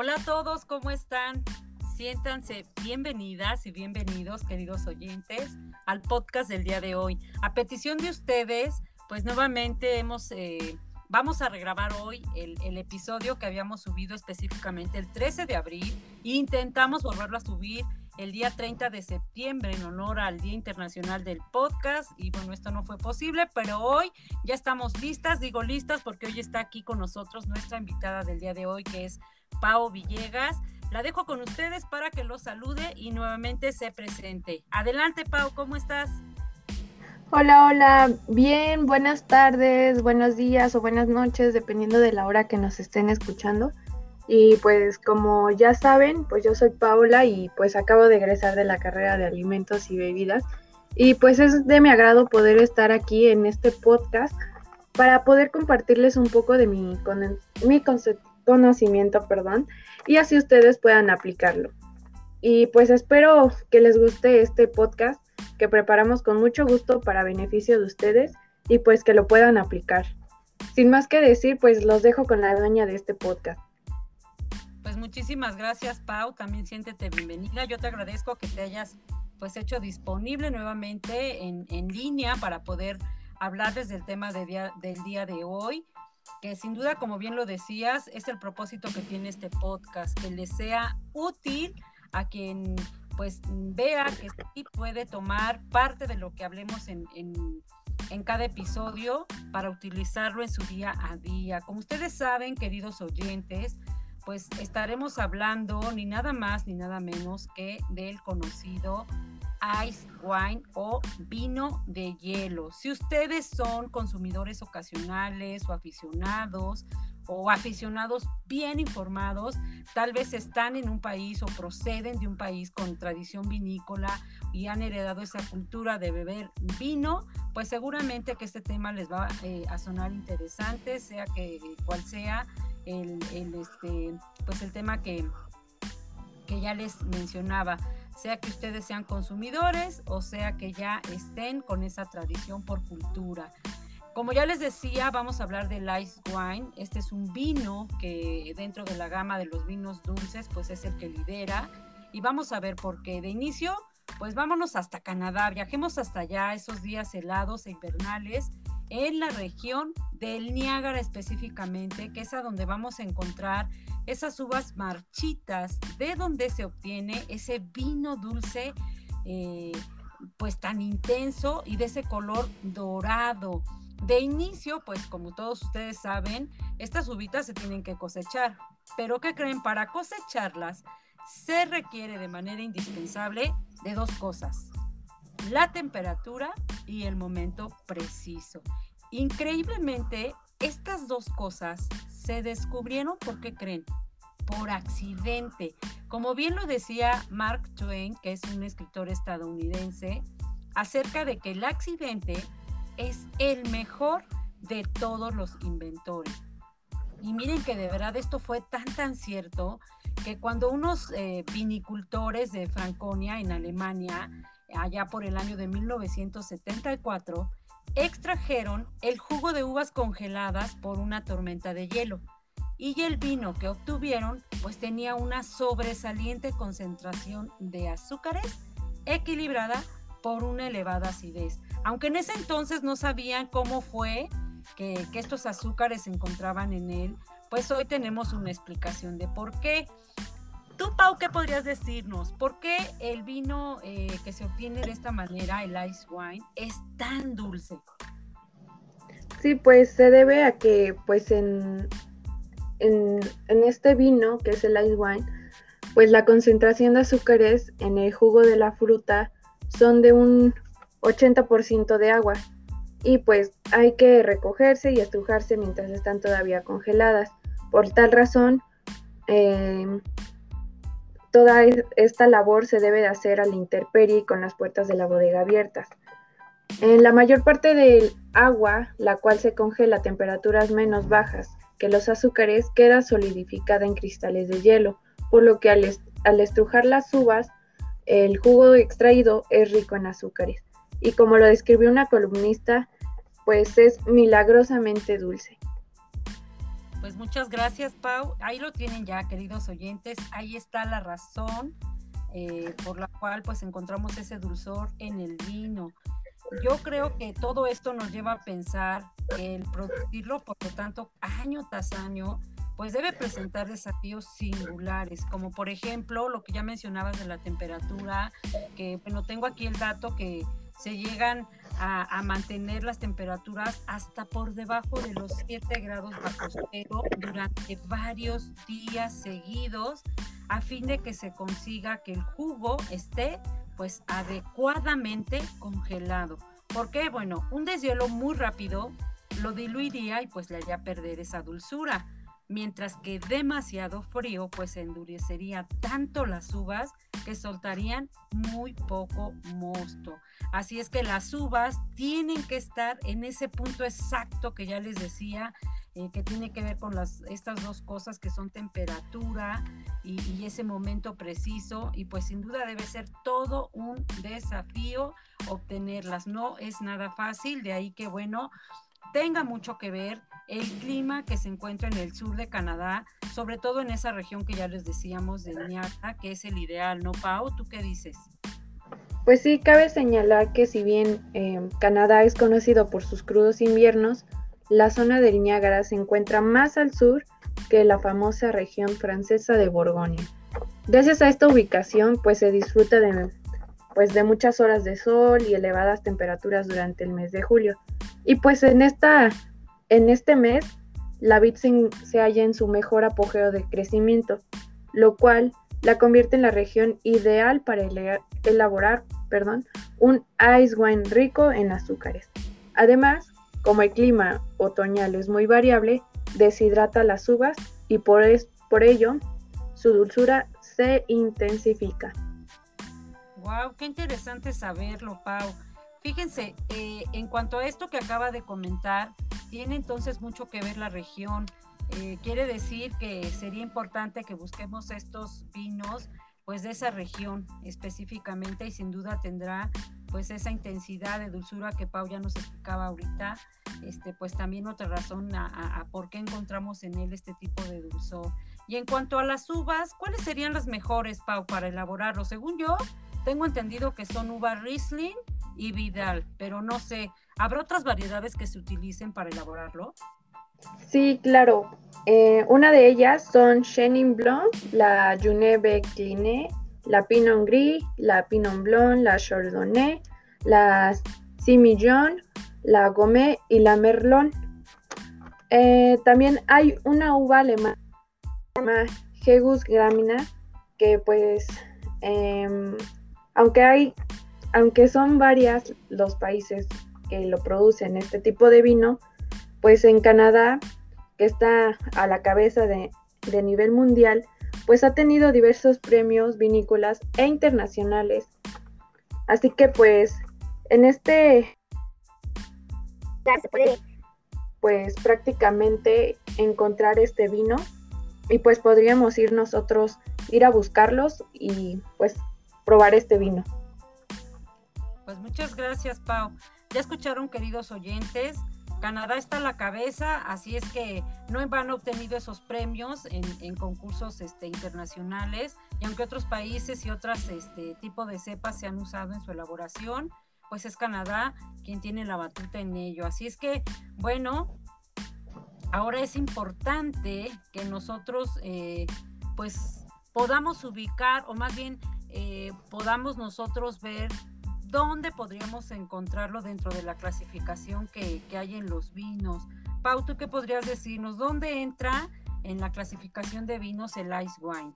Hola a todos, ¿cómo están? Siéntanse bienvenidas y bienvenidos, queridos oyentes, al podcast del día de hoy. A petición de ustedes, pues nuevamente hemos, eh, vamos a regrabar hoy el, el, episodio que habíamos subido específicamente el 13 de abril e intentamos volverlo a subir el día 30 de septiembre en honor al Día Internacional del Podcast. Y bueno, esto no fue posible, pero hoy ya estamos listas, digo listas porque hoy está aquí con nosotros nuestra invitada del día de hoy, que es Pau Villegas. La dejo con ustedes para que los salude y nuevamente se presente. Adelante, Pau, ¿cómo estás? Hola, hola, bien, buenas tardes, buenos días o buenas noches, dependiendo de la hora que nos estén escuchando. Y pues como ya saben, pues yo soy Paula y pues acabo de egresar de la carrera de alimentos y bebidas. Y pues es de mi agrado poder estar aquí en este podcast para poder compartirles un poco de mi, mi conocimiento, perdón, y así ustedes puedan aplicarlo. Y pues espero que les guste este podcast que preparamos con mucho gusto para beneficio de ustedes y pues que lo puedan aplicar. Sin más que decir, pues los dejo con la dueña de este podcast muchísimas gracias, Pau. También siéntete bienvenida. Yo te agradezco que te hayas pues hecho disponible nuevamente en, en línea para poder hablarles del tema de día, del día de hoy, que sin duda, como bien lo decías, es el propósito que tiene este podcast, que le sea útil a quien pues vea que sí puede tomar parte de lo que hablemos en, en, en cada episodio para utilizarlo en su día a día. Como ustedes saben, queridos oyentes, pues estaremos hablando ni nada más ni nada menos que del conocido ice wine o vino de hielo. Si ustedes son consumidores ocasionales o aficionados o aficionados bien informados, tal vez están en un país o proceden de un país con tradición vinícola y han heredado esa cultura de beber vino, pues seguramente que este tema les va eh, a sonar interesante, sea que cual sea el, este, pues el tema que, que ya les mencionaba, sea que ustedes sean consumidores o sea que ya estén con esa tradición por cultura. Como ya les decía, vamos a hablar del ice wine. Este es un vino que dentro de la gama de los vinos dulces, pues es el que lidera. Y vamos a ver por qué. De inicio, pues vámonos hasta Canadá. Viajemos hasta allá, esos días helados e invernales en la región del Niágara específicamente, que es a donde vamos a encontrar esas uvas marchitas, de donde se obtiene ese vino dulce, eh, pues tan intenso y de ese color dorado. De inicio, pues como todos ustedes saben, estas uvitas se tienen que cosechar, pero ¿qué creen? Para cosecharlas se requiere de manera indispensable de dos cosas, la temperatura y el momento preciso. Increíblemente, estas dos cosas se descubrieron, ¿por qué creen? Por accidente. Como bien lo decía Mark Twain, que es un escritor estadounidense, acerca de que el accidente es el mejor de todos los inventores. Y miren que de verdad esto fue tan tan cierto que cuando unos eh, vinicultores de Franconia en Alemania, allá por el año de 1974, extrajeron el jugo de uvas congeladas por una tormenta de hielo y el vino que obtuvieron pues tenía una sobresaliente concentración de azúcares equilibrada por una elevada acidez. Aunque en ese entonces no sabían cómo fue que, que estos azúcares se encontraban en él, pues hoy tenemos una explicación de por qué. Tú, Pau, ¿qué podrías decirnos? ¿Por qué el vino eh, que se obtiene de esta manera, el ice wine, es tan dulce? Sí, pues se debe a que, pues en, en, este vino, que es el ice wine, pues la concentración de azúcares en el jugo de la fruta son de un 80% de agua y pues hay que recogerse y estrujarse mientras están todavía congeladas. Por tal razón, eh, Toda esta labor se debe de hacer a la intemperie y con las puertas de la bodega abiertas. En la mayor parte del agua, la cual se congela a temperaturas menos bajas que los azúcares, queda solidificada en cristales de hielo, por lo que al, al estrujar las uvas, el jugo extraído es rico en azúcares. Y como lo describió una columnista, pues es milagrosamente dulce. Pues muchas gracias, Pau. Ahí lo tienen ya, queridos oyentes. Ahí está la razón eh, por la cual pues encontramos ese dulzor en el vino. Yo creo que todo esto nos lleva a pensar que el producirlo, por lo tanto, año tras año, pues debe presentar desafíos singulares, como por ejemplo lo que ya mencionabas de la temperatura, que bueno, tengo aquí el dato que se llegan a, mantener las temperaturas hasta por debajo de los 7 grados bajo cero durante varios días seguidos a fin de que se consiga que el jugo esté pues adecuadamente congelado. ¿Por qué? Bueno, un deshielo muy rápido lo diluiría y pues le haría perder esa dulzura mientras que demasiado frío pues endurecería tanto las uvas que soltarían muy poco mosto. Así es que las uvas tienen que estar en ese punto exacto que ya les decía, eh, que tiene que ver con las, estas dos cosas que son temperatura y, y ese momento preciso y pues sin duda debe ser todo un desafío obtenerlas. No es nada fácil, de ahí que bueno, tenga mucho que ver el clima que se encuentra en el sur de Canadá, sobre todo en esa región que ya les decíamos de Niagara, que es el ideal, ¿no, Pau? ¿Tú qué dices? Pues sí, cabe señalar que si bien em, Canadá es conocido por sus crudos inviernos, la zona del Niágara se encuentra más al sur que la famosa región francesa de Borgoña. Gracias a esta ubicación, pues se disfruta de, pues, de muchas horas de sol y elevadas temperaturas durante el mes de julio. Y pues en esta en este mes, la vid se, halla en su mejor apogeo de crecimiento, lo cual la convierte en la región ideal para elaborar perdón, un ice wine rico en azúcares. Además, como el clima otoñal es muy variable, deshidrata las uvas y por, por ello su dulzura se intensifica. ¡Wow! ¡Qué interesante saberlo, Pau! Fíjense, eh, en cuanto a esto que acaba de comentar, tiene entonces mucho que ver la región. Eh, quiere decir que sería importante que busquemos estos vinos pues de esa región específicamente y sin duda tendrá pues esa intensidad de dulzura que Pau ya nos explicaba ahorita, este pues también otra razón a, por qué encontramos en él este tipo de dulzor. Y en cuanto a las uvas, ¿cuáles serían las mejores, Pau, para elaborarlo? Según yo, tengo entendido que son uvas Riesling y Vidal, pero no sé, ¿habrá otras variedades que se utilicen para elaborarlo? Sí, claro. Eh, una de ellas son Chenin Blanc, la Juneve Cline, la Pinot Gris, la Pinot Blanc, la Chardonnay, la Simillon, la Gomet y la Merlot. Eh, también hay una uva alemana llamada Hegus Gramina, que pues, em, aunque hay aunque son varias los países que lo producen este tipo de vino, pues en Canadá, que está a la cabeza de, nivel mundial, pues ha tenido diversos premios vinícolas e internacionales. Así que pues en este se puede pues prácticamente encontrar este vino y pues podríamos ir nosotros ir a buscarlos y pues probar este vino. Pues muchas gracias, Pau. Ya escucharon, queridos oyentes. Canadá está a la cabeza, así es que no van obtenido esos premios en, concursos este, internacionales y aunque otros países y otros este, tipos de cepas se han usado en su elaboración, pues es Canadá quien tiene la batuta en ello. Así es que, bueno, ahora es importante que nosotros eh, pues podamos ubicar o más bien eh, podamos nosotros ver ¿dónde podríamos encontrarlo dentro de la clasificación que, hay en los vinos? Pau, ¿tú qué podrías decirnos? ¿Dónde entra en la clasificación de vinos el ice wine?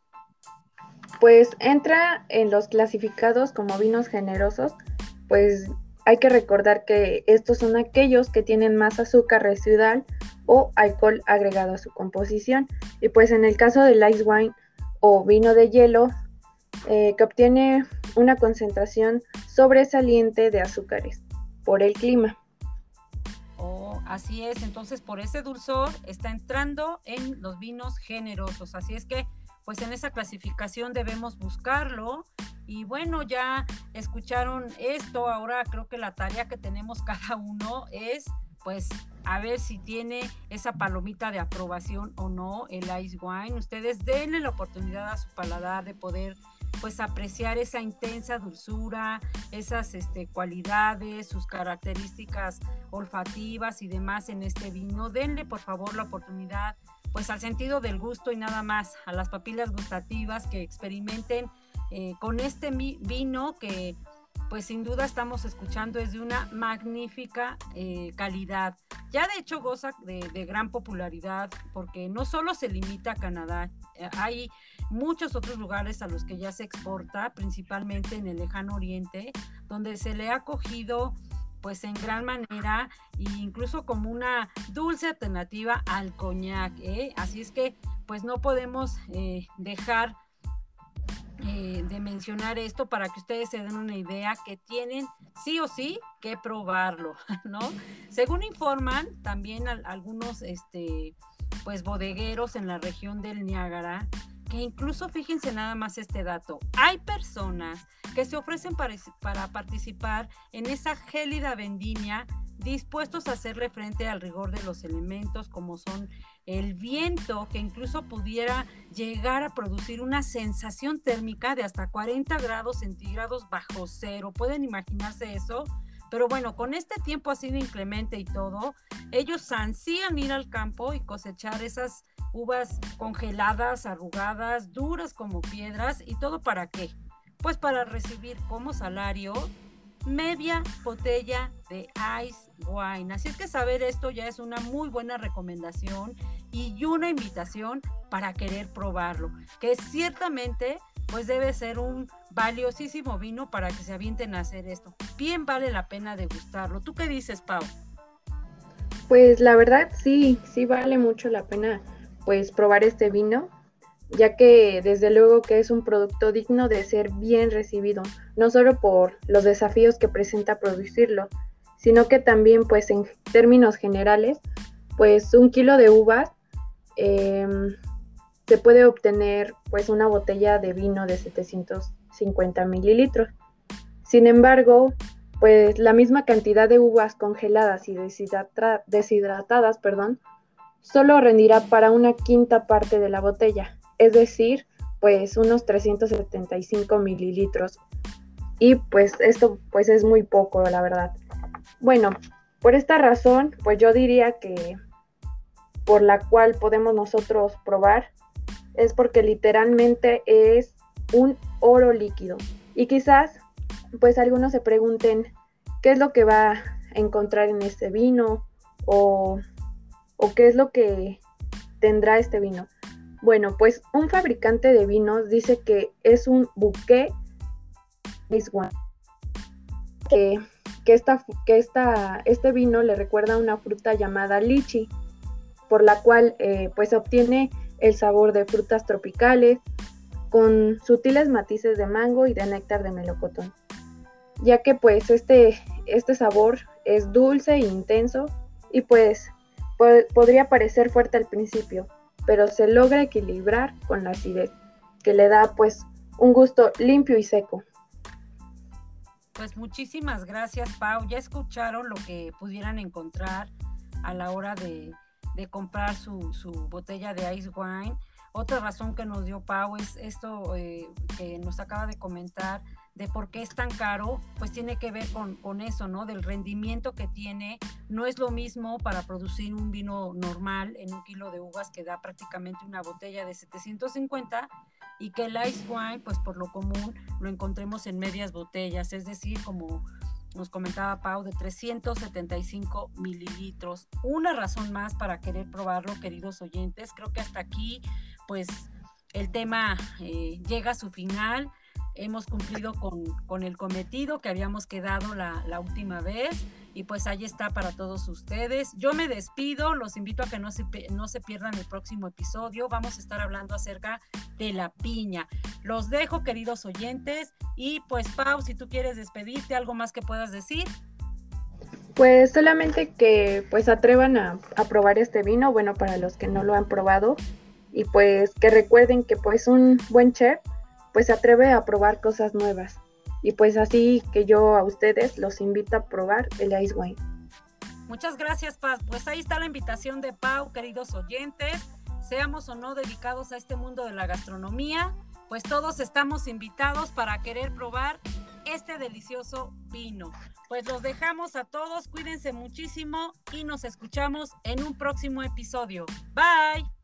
Pues entra en los clasificados como vinos generosos, pues hay que recordar que estos son aquellos que tienen más azúcar residual o alcohol agregado a su composición. Y pues en el caso del ice wine o vino de hielo, eh, que obtiene una concentración sobresaliente de azúcares por el clima. Oh, así es, entonces por ese dulzor está entrando en los vinos generosos, así es que pues en esa clasificación debemos buscarlo y bueno, ya escucharon esto, ahora creo que la tarea que tenemos cada uno es pues a ver si tiene esa palomita de aprobación o no el ice wine. Ustedes denle la oportunidad a su paladar de poder pues apreciar esa intensa dulzura, esas este, cualidades, sus características olfativas y demás en este vino. Denle por favor la oportunidad pues al sentido del gusto y nada más, a las papilas gustativas que experimenten eh, con este vino que pues sin duda estamos escuchando es de una magnífica eh, calidad. Ya de hecho goza de, gran popularidad porque no solo se limita a Canadá, eh, hay muchos otros lugares a los que ya se exporta, principalmente en el lejano oriente, donde se le ha cogido pues en gran manera e incluso como una dulce alternativa al coñac. ¿eh? Así es que pues no podemos dejar eh, de mencionar esto para que ustedes se den una idea que tienen sí o sí que probarlo, ¿no? Según informan también algunos, este, pues bodegueros en la región del Niágara, que incluso fíjense nada más este dato, hay personas que se ofrecen para, para participar en esa gélida vendimia dispuestos a hacerle frente al rigor de los elementos como son el viento que incluso pudiera llegar a producir una sensación térmica de hasta 40 grados centígrados bajo cero. ¿Pueden imaginarse eso? Pero bueno, con este tiempo así de inclemente y todo, ellos ansían ir al campo y cosechar esas uvas congeladas, arrugadas, duras como piedras y todo para qué? Pues para recibir como salario media botella de ice wine. Así es que saber esto ya es una muy buena recomendación y una invitación para querer probarlo, que ciertamente pues debe ser un valiosísimo vino para que se avienten a hacer esto. Bien vale la pena degustarlo. ¿Tú qué dices, Pau? Pues la verdad sí, sí vale mucho la pena pues probar este vino ya que desde luego que es un producto digno de ser bien recibido, no solo por los desafíos que presenta producirlo, sino que también pues en términos generales, pues un kilo de uvas em, se puede obtener pues una botella de vino de 750 mililitros. Sin embargo, pues la misma cantidad de uvas congeladas y deshidratadas, perdón, solo rendirá para una quinta parte de la botella es decir, pues unos 375 mililitros. Y pues esto pues es muy poco, la verdad. Bueno, por esta razón, pues yo diría que por la cual podemos nosotros probar es porque literalmente es un oro líquido. Y quizás pues algunos se pregunten qué es lo que va a encontrar en este vino o, o qué es lo que tendrá este vino. Bueno, pues un fabricante de vinos dice que es un buque que, que, esta, que esta, este vino le recuerda a una fruta llamada lichi, por la cual eh, pues obtiene el sabor de frutas tropicales con sutiles matices de mango y de néctar de melocotón, ya que pues este, este sabor es dulce e intenso y pues podría parecer fuerte al principio, pero se logra equilibrar con la acidez, que le da pues un gusto limpio y seco. Pues muchísimas gracias, Pau. Ya escucharon lo que pudieran encontrar a la hora de, comprar su, su, botella de ice wine. Otra razón que nos dio Pau es esto eh, que nos acaba de comentar de por qué es tan caro, pues tiene que ver con, eso, ¿no? Del rendimiento que tiene. No es lo mismo para producir un vino normal en un kilo de uvas que da prácticamente una botella de 750 y que el ice wine, pues por lo común, lo encontremos en medias botellas, es decir, como nos comentaba Pau, de 375 mililitros. Una razón más para querer probarlo, queridos oyentes. Creo que hasta aquí, pues, el tema eh, llega a su final hemos cumplido con, el cometido que habíamos quedado la, última vez y pues ahí está para todos ustedes. Yo me despido, los invito a que no se, no se pierdan el próximo episodio. Vamos a estar hablando acerca de la piña. Los dejo, queridos oyentes, y pues Pau, si tú quieres despedirte, algo más que puedas decir. Pues solamente que pues atrevan a probar este vino, bueno, para los que no lo han probado, y pues que recuerden que pues un buen chef pues se atreve a probar cosas nuevas. Y pues así que yo a ustedes los invito a probar el Ice Wine. Muchas gracias, Paz. Pues ahí está la invitación de Pau, queridos oyentes. Seamos o no dedicados a este mundo de la gastronomía, pues todos estamos invitados para querer probar este delicioso vino. Pues los dejamos a todos, cuídense muchísimo y nos escuchamos en un próximo episodio. Bye.